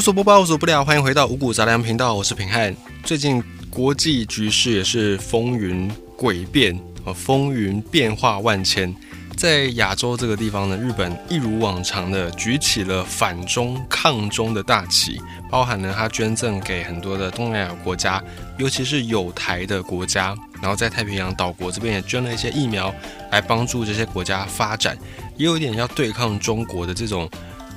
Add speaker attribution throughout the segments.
Speaker 1: 无所不包，无所不聊，欢迎回到五谷杂粮频道，我是平汉。最近国际局势也是风云诡变啊，风云变化万千。在亚洲这个地方呢，日本一如往常的举起了反中抗中的大旗，包含了他捐赠给很多的东南亚国家，尤其是有台的国家，然后在太平洋岛国这边也捐了一些疫苗来帮助这些国家发展，也有一点要对抗中国的这种。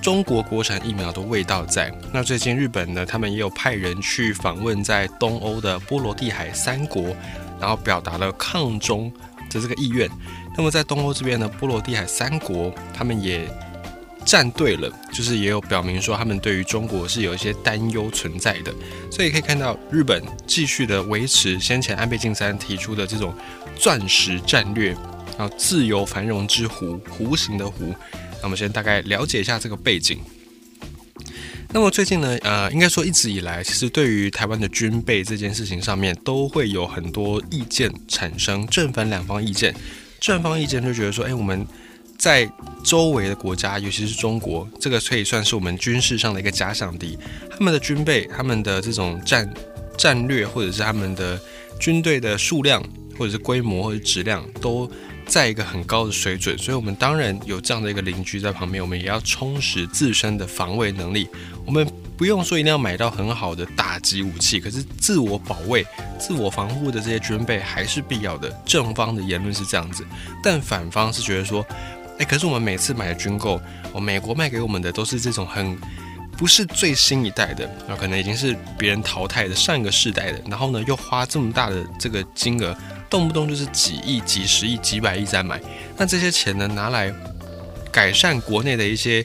Speaker 1: 中国国产疫苗的味道在。那最近日本呢，他们也有派人去访问在东欧的波罗的海三国，然后表达了抗中的这个意愿。那么在东欧这边呢，波罗的海三国他们也站队了，就是也有表明说他们对于中国是有一些担忧存在的。所以可以看到日本继续的维持先前安倍晋三提出的这种钻石战略，然后自由繁荣之湖，弧形的湖。那我们先大概了解一下这个背景。那么最近呢，呃，应该说一直以来，其实对于台湾的军备这件事情上面，都会有很多意见产生，正反两方意见。正方意见就觉得说，哎，我们在周围的国家，尤其是中国，这个可以算是我们军事上的一个假想敌。他们的军备、他们的这种战战略，或者是他们的军队的数量，或者是规模或者质量，都。在一个很高的水准，所以我们当然有这样的一个邻居在旁边，我们也要充实自身的防卫能力。我们不用说一定要买到很好的打击武器，可是自我保卫、自我防护的这些军备还是必要的。正方的言论是这样子，但反方是觉得说，哎，可是我们每次买的军购，哦，美国卖给我们的都是这种很不是最新一代的，那可能已经是别人淘汰的上一个世代的，然后呢又花这么大的这个金额。动不动就是几亿、几十亿、几百亿在买，那这些钱呢，拿来改善国内的一些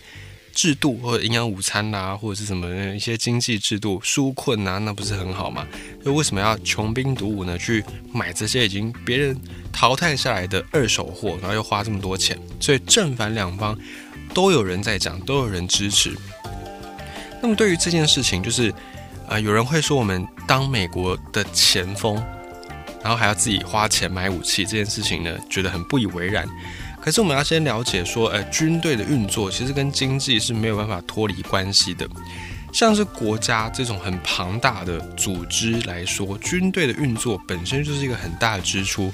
Speaker 1: 制度，或者营养午餐呐，或者是什么一些经济制度纾困呐，那不是很好吗？就为什么要穷兵黩武呢？去买这些已经别人淘汰下来的二手货，然后又花这么多钱，所以正反两方都有人在讲，都有人支持。那么对于这件事情，就是啊，有人会说我们当美国的前锋。然后还要自己花钱买武器这件事情呢，觉得很不以为然。可是我们要先了解说，呃，军队的运作其实跟经济是没有办法脱离关系的。像是国家这种很庞大的组织来说，军队的运作本身就是一个很大的支出，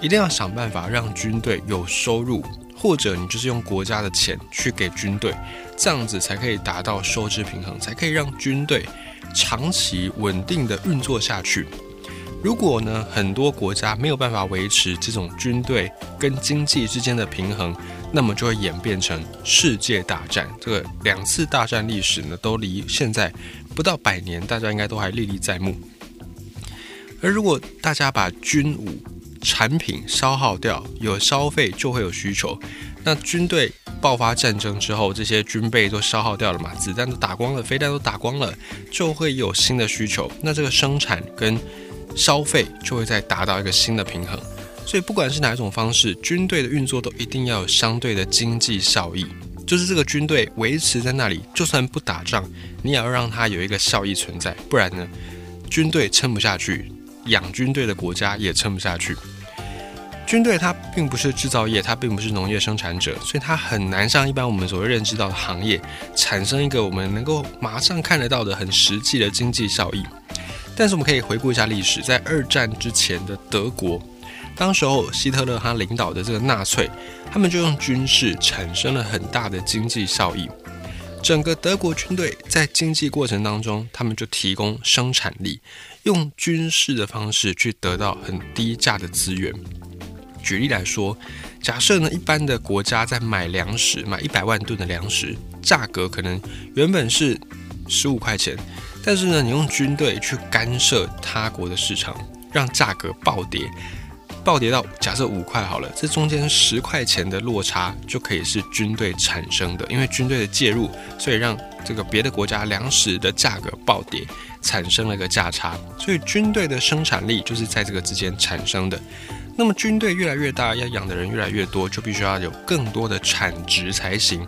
Speaker 1: 一定要想办法让军队有收入，或者你就是用国家的钱去给军队，这样子才可以达到收支平衡，才可以让军队长期稳定的运作下去。如果呢，很多国家没有办法维持这种军队跟经济之间的平衡，那么就会演变成世界大战。这个两次大战历史呢，都离现在不到百年，大家应该都还历历在目。而如果大家把军武产品消耗掉，有消费就会有需求。那军队爆发战争之后，这些军备都消耗掉了嘛，子弹都打光了，飞弹都打光了，就会有新的需求。那这个生产跟消费就会再达到一个新的平衡，所以不管是哪一种方式，军队的运作都一定要有相对的经济效益。就是这个军队维持在那里，就算不打仗，你也要让它有一个效益存在，不然呢，军队撑不下去，养军队的国家也撑不下去。军队它并不是制造业，它并不是农业生产者，所以它很难像一般我们所认知到的行业，产生一个我们能够马上看得到的很实际的经济效益。但是我们可以回顾一下历史，在二战之前的德国，当时候希特勒他领导的这个纳粹，他们就用军事产生了很大的经济效益。整个德国军队在经济过程当中，他们就提供生产力，用军事的方式去得到很低价的资源。举例来说，假设呢一般的国家在买粮食，买一百万吨的粮食，价格可能原本是十五块钱。但是呢，你用军队去干涉他国的市场，让价格暴跌，暴跌到假设五块好了，这中间十块钱的落差就可以是军队产生的，因为军队的介入，所以让这个别的国家粮食的价格暴跌，产生了一个价差，所以军队的生产力就是在这个之间产生的。那么军队越来越大，要养的人越来越多，就必须要有更多的产值才行。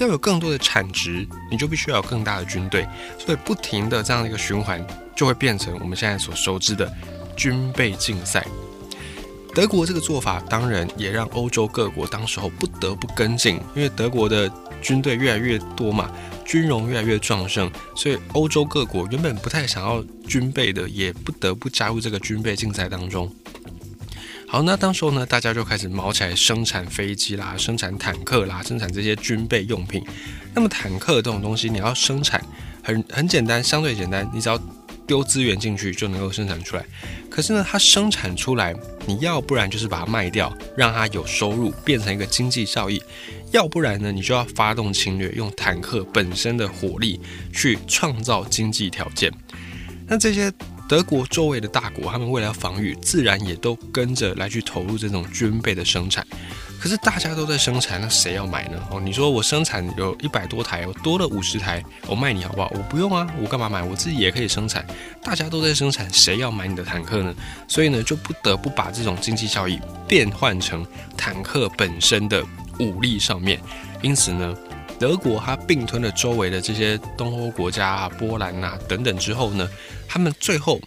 Speaker 1: 要有更多的产值，你就必须要有更大的军队，所以不停的这样的一个循环，就会变成我们现在所熟知的军备竞赛。德国这个做法当然也让欧洲各国当时候不得不跟进，因为德国的军队越来越多嘛，军容越来越壮盛，所以欧洲各国原本不太想要军备的，也不得不加入这个军备竞赛当中。好，那当时候呢，大家就开始毛起来生产飞机啦，生产坦克啦，生产这些军备用品。那么坦克这种东西，你要生产很很简单，相对简单，你只要丢资源进去就能够生产出来。可是呢，它生产出来，你要不然就是把它卖掉，让它有收入，变成一个经济效益；要不然呢，你就要发动侵略，用坦克本身的火力去创造经济条件。那这些。德国周围的大国，他们为了防御，自然也都跟着来去投入这种军备的生产。可是大家都在生产，那谁要买呢？哦，你说我生产有一百多台，我多了五十台，我卖你好不好？我不用啊，我干嘛买？我自己也可以生产。大家都在生产，谁要买你的坦克呢？所以呢，就不得不把这种经济效益变换成坦克本身的武力上面。因此呢。德国它并吞了周围的这些东欧国家啊，波兰啊等等之后呢，他们最后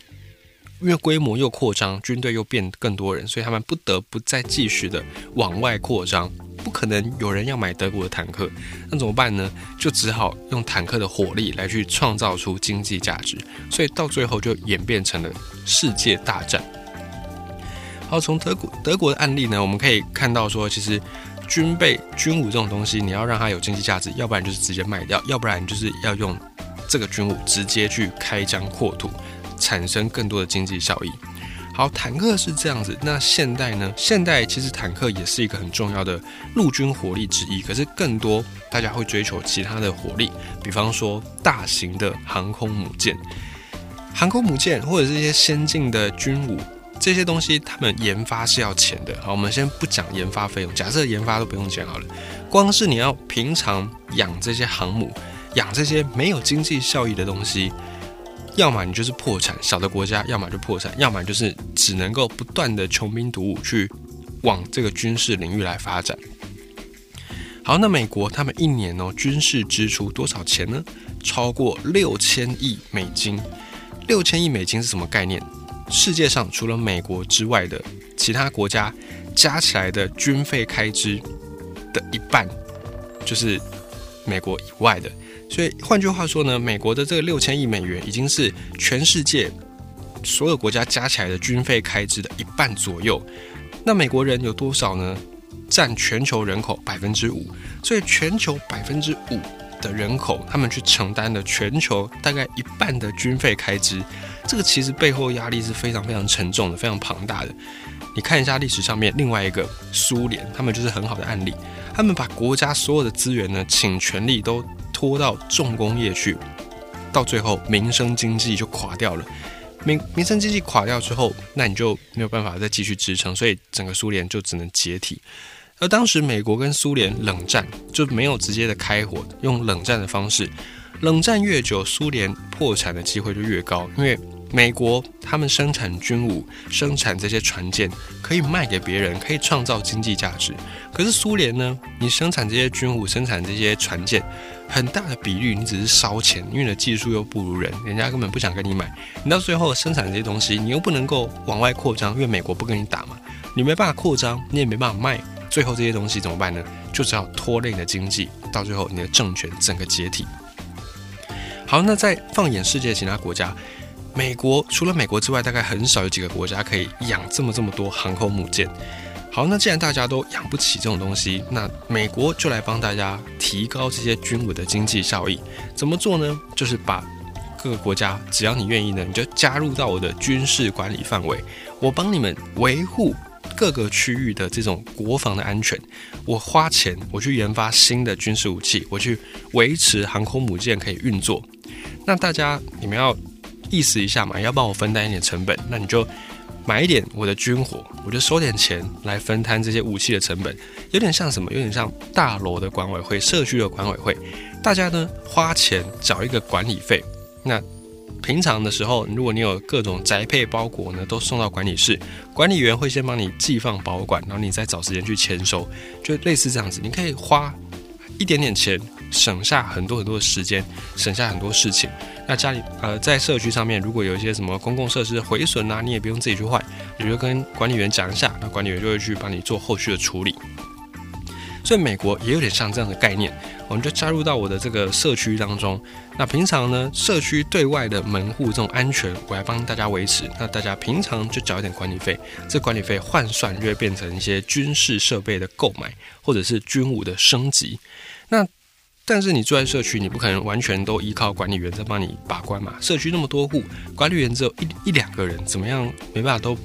Speaker 1: 因为规模又扩张，军队又变更多人，所以他们不得不再继续的往外扩张。不可能有人要买德国的坦克，那怎么办呢？就只好用坦克的火力来去创造出经济价值，所以到最后就演变成了世界大战。好，从德国德国的案例呢，我们可以看到说，其实。军备、军武这种东西，你要让它有经济价值，要不然就是直接卖掉，要不然就是要用这个军武直接去开疆扩土，产生更多的经济效益。好，坦克是这样子，那现代呢？现代其实坦克也是一个很重要的陆军火力之一，可是更多大家会追求其他的火力，比方说大型的航空母舰、航空母舰或者是一些先进的军武。这些东西他们研发是要钱的，好，我们先不讲研发费用，假设研发都不用钱好了，光是你要平常养这些航母，养这些没有经济效益的东西，要么你就是破产，小的国家，要么就破产，要么就是只能够不断的穷兵黩武去往这个军事领域来发展。好，那美国他们一年哦军事支出多少钱呢？超过六千亿美金，六千亿美金是什么概念？世界上除了美国之外的其他国家加起来的军费开支的一半，就是美国以外的。所以换句话说呢，美国的这个六千亿美元已经是全世界所有国家加起来的军费开支的一半左右。那美国人有多少呢？占全球人口百分之五。所以全球百分之五的人口，他们去承担了全球大概一半的军费开支。这个其实背后压力是非常非常沉重的，非常庞大的。你看一下历史上面另外一个苏联，他们就是很好的案例。他们把国家所有的资源呢，请全力都拖到重工业去，到最后民生经济就垮掉了。民民生经济垮掉之后，那你就没有办法再继续支撑，所以整个苏联就只能解体。而当时美国跟苏联冷战就没有直接的开火，用冷战的方式。冷战越久，苏联破产的机会就越高，因为。美国他们生产军武，生产这些船舰，可以卖给别人，可以创造经济价值。可是苏联呢？你生产这些军武，生产这些船舰，很大的比率你只是烧钱，因为你的技术又不如人，人家根本不想跟你买。你到最后生产这些东西，你又不能够往外扩张，因为美国不跟你打嘛，你没办法扩张，你也没办法卖。最后这些东西怎么办呢？就只好拖累你的经济，到最后你的政权整个解体。好，那再放眼世界其他国家。美国除了美国之外，大概很少有几个国家可以养这么这么多航空母舰。好，那既然大家都养不起这种东西，那美国就来帮大家提高这些军武的经济效益。怎么做呢？就是把各个国家，只要你愿意呢，你就加入到我的军事管理范围，我帮你们维护各个区域的这种国防的安全。我花钱，我去研发新的军事武器，我去维持航空母舰可以运作。那大家，你们要。意思一下嘛，要帮我分担一点成本，那你就买一点我的军火，我就收点钱来分摊这些武器的成本，有点像什么？有点像大楼的管委会、社区的管委会，大家呢花钱找一个管理费。那平常的时候，如果你有各种宅配包裹呢，都送到管理室，管理员会先帮你寄放保管，然后你再找时间去签收，就类似这样子，你可以花一点点钱。省下很多很多的时间，省下很多事情。那家里呃，在社区上面，如果有一些什么公共设施毁损啊，你也不用自己去换，你就跟管理员讲一下，那管理员就会去帮你做后续的处理。所以美国也有点像这样的概念，我们就加入到我的这个社区当中。那平常呢，社区对外的门户这种安全，我来帮大家维持。那大家平常就缴一点管理费，这管理费换算就会变成一些军事设备的购买，或者是军武的升级。那但是你住在社区，你不可能完全都依靠管理员在帮你把关嘛？社区那么多户，管理员只有一一两个人，怎么样没办法都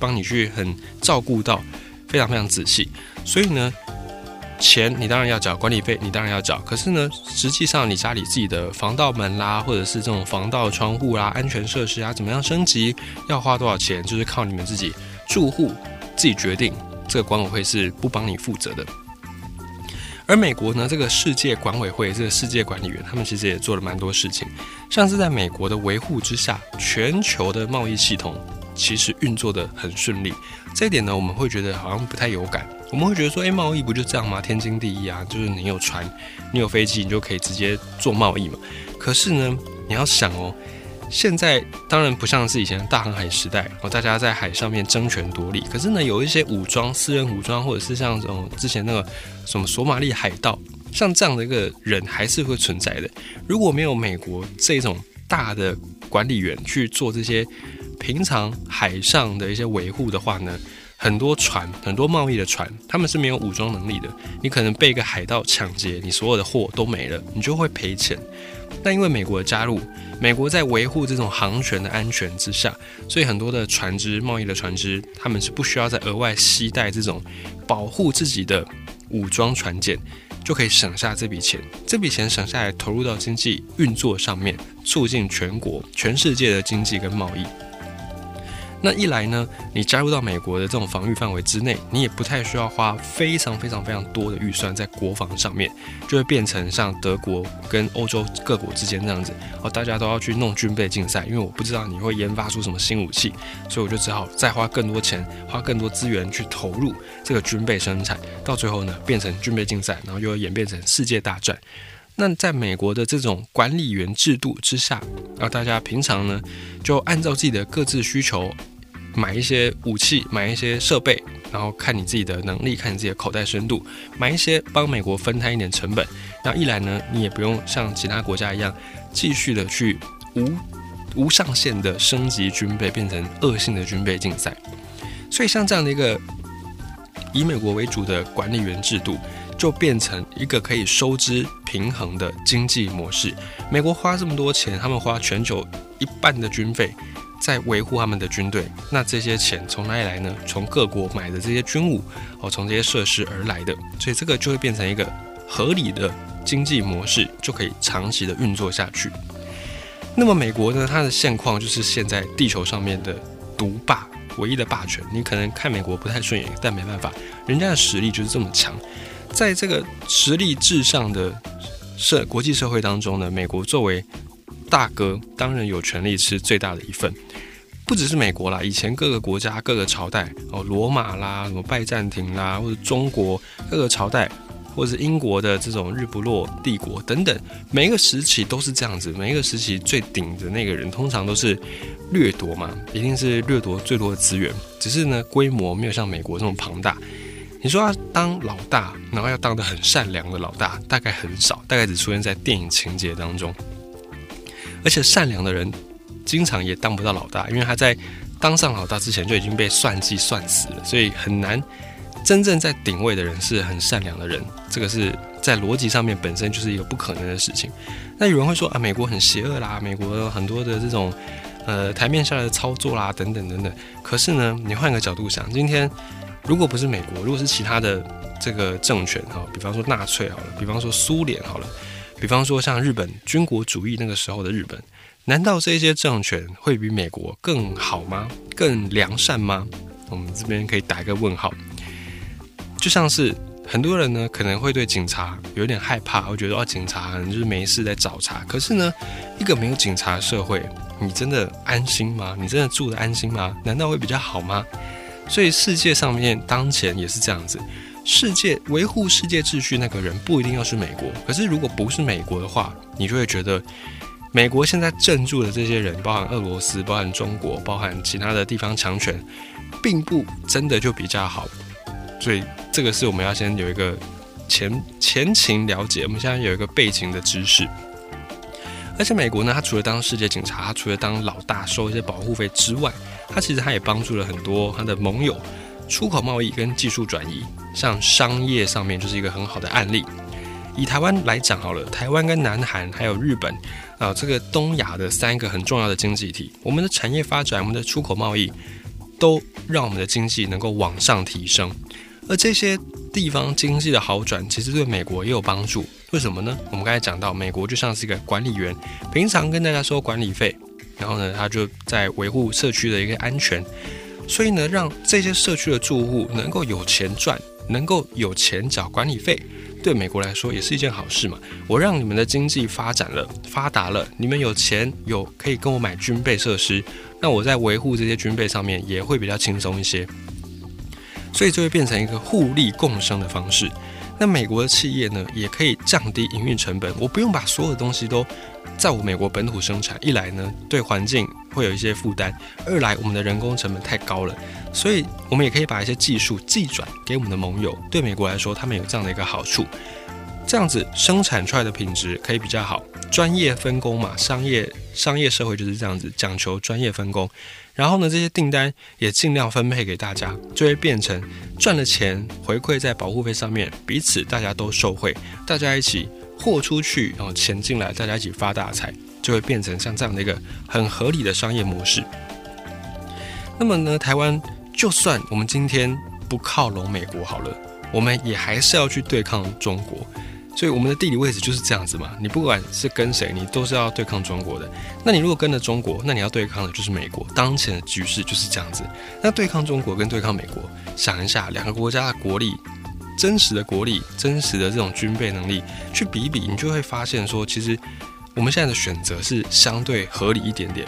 Speaker 1: 帮你去很照顾到非常非常仔细。所以呢。钱你当然要缴，管理费你当然要缴。可是呢，实际上你家里自己的防盗门啦，或者是这种防盗窗户啦、安全设施啊，怎么样升级，要花多少钱，就是靠你们自己住户自己决定。这个管委会是不帮你负责的。而美国呢，这个世界管委会，这个世界管理员，他们其实也做了蛮多事情，像是在美国的维护之下，全球的贸易系统其实运作的很顺利。这一点呢，我们会觉得好像不太有感。我们会觉得说，哎，贸易不就这样吗？天经地义啊，就是你有船，你有飞机，你就可以直接做贸易嘛。可是呢，你要想哦，现在当然不像是以前大航海时代哦，大家在海上面争权夺利。可是呢，有一些武装、私人武装，或者是像这种之前那个什么索马里海盗，像这样的一个人还是会存在的。如果没有美国这种大的管理员去做这些平常海上的一些维护的话呢？很多船，很多贸易的船，他们是没有武装能力的。你可能被一个海盗抢劫，你所有的货都没了，你就会赔钱。但因为美国的加入，美国在维护这种航权的安全之下，所以很多的船只、贸易的船只，他们是不需要再额外携带这种保护自己的武装船舰，就可以省下这笔钱。这笔钱省下来，投入到经济运作上面，促进全国、全世界的经济跟贸易。那一来呢，你加入到美国的这种防御范围之内，你也不太需要花非常非常非常多的预算在国防上面，就会变成像德国跟欧洲各国之间这样子，哦，大家都要去弄军备竞赛，因为我不知道你会研发出什么新武器，所以我就只好再花更多钱，花更多资源去投入这个军备生产，到最后呢，变成军备竞赛，然后又要演变成世界大战。那在美国的这种管理员制度之下，然后大家平常呢，就按照自己的各自需求。买一些武器，买一些设备，然后看你自己的能力，看你自己的口袋深度，买一些帮美国分摊一点成本。然后一来呢，你也不用像其他国家一样，继续的去无无上限的升级军备，变成恶性的军备竞赛。所以像这样的一个以美国为主的管理员制度，就变成一个可以收支平衡的经济模式。美国花这么多钱，他们花全球一半的军费。在维护他们的军队，那这些钱从哪里来呢？从各国买的这些军务，哦，从这些设施而来的，所以这个就会变成一个合理的经济模式，就可以长期的运作下去。那么美国呢？它的现况就是现在地球上面的独霸，唯一的霸权。你可能看美国不太顺眼，但没办法，人家的实力就是这么强。在这个实力至上的社国际社会当中呢，美国作为大哥当然有权利吃最大的一份，不只是美国啦，以前各个国家、各个朝代哦，罗马啦、什么拜占庭啦，或者中国各个朝代，或者是英国的这种日不落帝国等等，每一个时期都是这样子。每一个时期最顶的那个人，通常都是掠夺嘛，一定是掠夺最多的资源。只是呢，规模没有像美国这么庞大。你说要当老大，然后要当的很善良的老大，大概很少，大概只出现在电影情节当中。而且善良的人，经常也当不到老大，因为他在当上老大之前就已经被算计算死了，所以很难真正在顶位的人是很善良的人。这个是在逻辑上面本身就是一个不可能的事情。那有人会说啊，美国很邪恶啦，美国很多的这种呃台面下的操作啦，等等等等。可是呢，你换个角度想，今天如果不是美国，如果是其他的这个政权哈，比方说纳粹好了，比方说苏联好了。比方说，像日本军国主义那个时候的日本，难道这些政权会比美国更好吗？更良善吗？我们这边可以打一个问号。就像是很多人呢，可能会对警察有点害怕，会觉得哦，警察就是没事在找茬。可是呢，一个没有警察的社会，你真的安心吗？你真的住的安心吗？难道会比较好吗？所以世界上面当前也是这样子。世界维护世界秩序那个人不一定要是美国，可是如果不是美国的话，你就会觉得美国现在镇住的这些人，包含俄罗斯、包含中国、包含其他的地方强权，并不真的就比较好。所以这个是我们要先有一个前前情了解，我们现在有一个背景的知识。而且美国呢，它除了当世界警察，它除了当老大收一些保护费之外，它其实它也帮助了很多它的盟友，出口贸易跟技术转移，像商业上面就是一个很好的案例。以台湾来讲好了，台湾跟南韩还有日本啊，这个东亚的三个很重要的经济体，我们的产业发展，我们的出口贸易，都让我们的经济能够往上提升。而这些地方经济的好转，其实对美国也有帮助。为什么呢？我们刚才讲到，美国就像是一个管理员，平常跟大家收管理费，然后呢，他就在维护社区的一个安全，所以呢，让这些社区的住户能够有钱赚，能够有钱缴管理费，对美国来说也是一件好事嘛。我让你们的经济发展了、发达了，你们有钱有可以跟我买军备设施，那我在维护这些军备上面也会比较轻松一些。所以就会变成一个互利共生的方式。那美国的企业呢，也可以降低营运成本。我不用把所有的东西都在我美国本土生产，一来呢对环境会有一些负担，二来我们的人工成本太高了。所以我们也可以把一些技术寄转给我们的盟友。对美国来说，他们有这样的一个好处，这样子生产出来的品质可以比较好。专业分工嘛，商业商业社会就是这样子，讲求专业分工。然后呢，这些订单也尽量分配给大家，就会变成赚了钱回馈在保护费上面，彼此大家都受惠，大家一起货出去，然后钱进来，大家一起发大财，就会变成像这样的一个很合理的商业模式。那么呢，台湾就算我们今天不靠拢美国好了，我们也还是要去对抗中国。所以我们的地理位置就是这样子嘛，你不管是跟谁，你都是要对抗中国的。那你如果跟了中国，那你要对抗的就是美国。当前的局势就是这样子。那对抗中国跟对抗美国，想一下两个国家的国力，真实的国力，真实的这种军备能力去比一比，你就会发现说，其实我们现在的选择是相对合理一点点。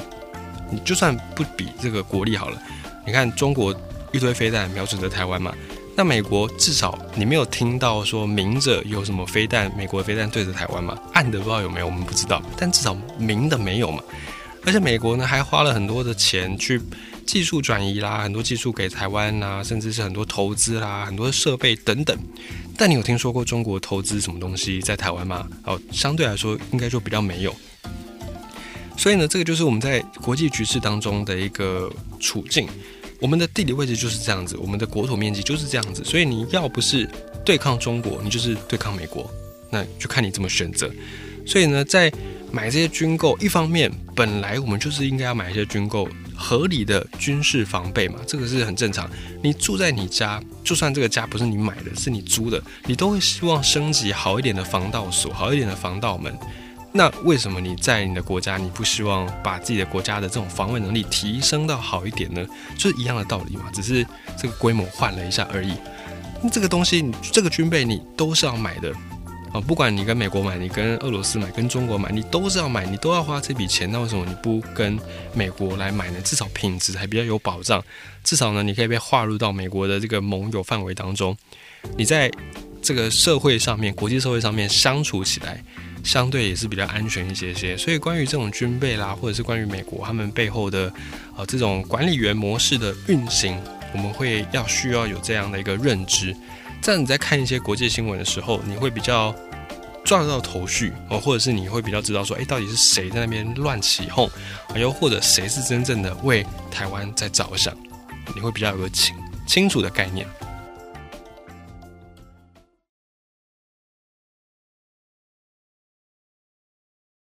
Speaker 1: 你就算不比这个国力好了，你看中国一堆飞弹瞄准着台湾嘛。那美国至少你没有听到说明着有什么飞弹，美国飞弹对着台湾嘛？暗的不知道有没有，我们不知道。但至少明的没有嘛。而且美国呢还花了很多的钱去技术转移啦，很多技术给台湾呐，甚至是很多投资啦，很多设备等等。但你有听说过中国投资什么东西在台湾吗？哦，相对来说应该就比较没有。所以呢，这个就是我们在国际局势当中的一个处境。我们的地理位置就是这样子，我们的国土面积就是这样子，所以你要不是对抗中国，你就是对抗美国，那就看你怎么选择。所以呢，在买这些军购，一方面本来我们就是应该要买一些军购，合理的军事防备嘛，这个是很正常。你住在你家，就算这个家不是你买的，是你租的，你都会希望升级好一点的防盗锁，好一点的防盗门。那为什么你在你的国家，你不希望把自己的国家的这种防卫能力提升到好一点呢？就是一样的道理嘛，只是这个规模换了一下而已。那这个东西，这个军备你都是要买的啊，不管你跟美国买，你跟俄罗斯买，跟中国买，你都是要买，你都要花这笔钱。那为什么你不跟美国来买呢？至少品质还比较有保障，至少呢，你可以被划入到美国的这个盟友范围当中。你在这个社会上面，国际社会上面相处起来。相对也是比较安全一些些，所以关于这种军备啦，或者是关于美国他们背后的呃这种管理员模式的运行，我们会要需要有这样的一个认知。这样你在看一些国际新闻的时候，你会比较抓得到头绪哦，或者是你会比较知道说，哎，到底是谁在那边乱起哄，又或者谁是真正的为台湾在着想，你会比较有个清清楚的概念。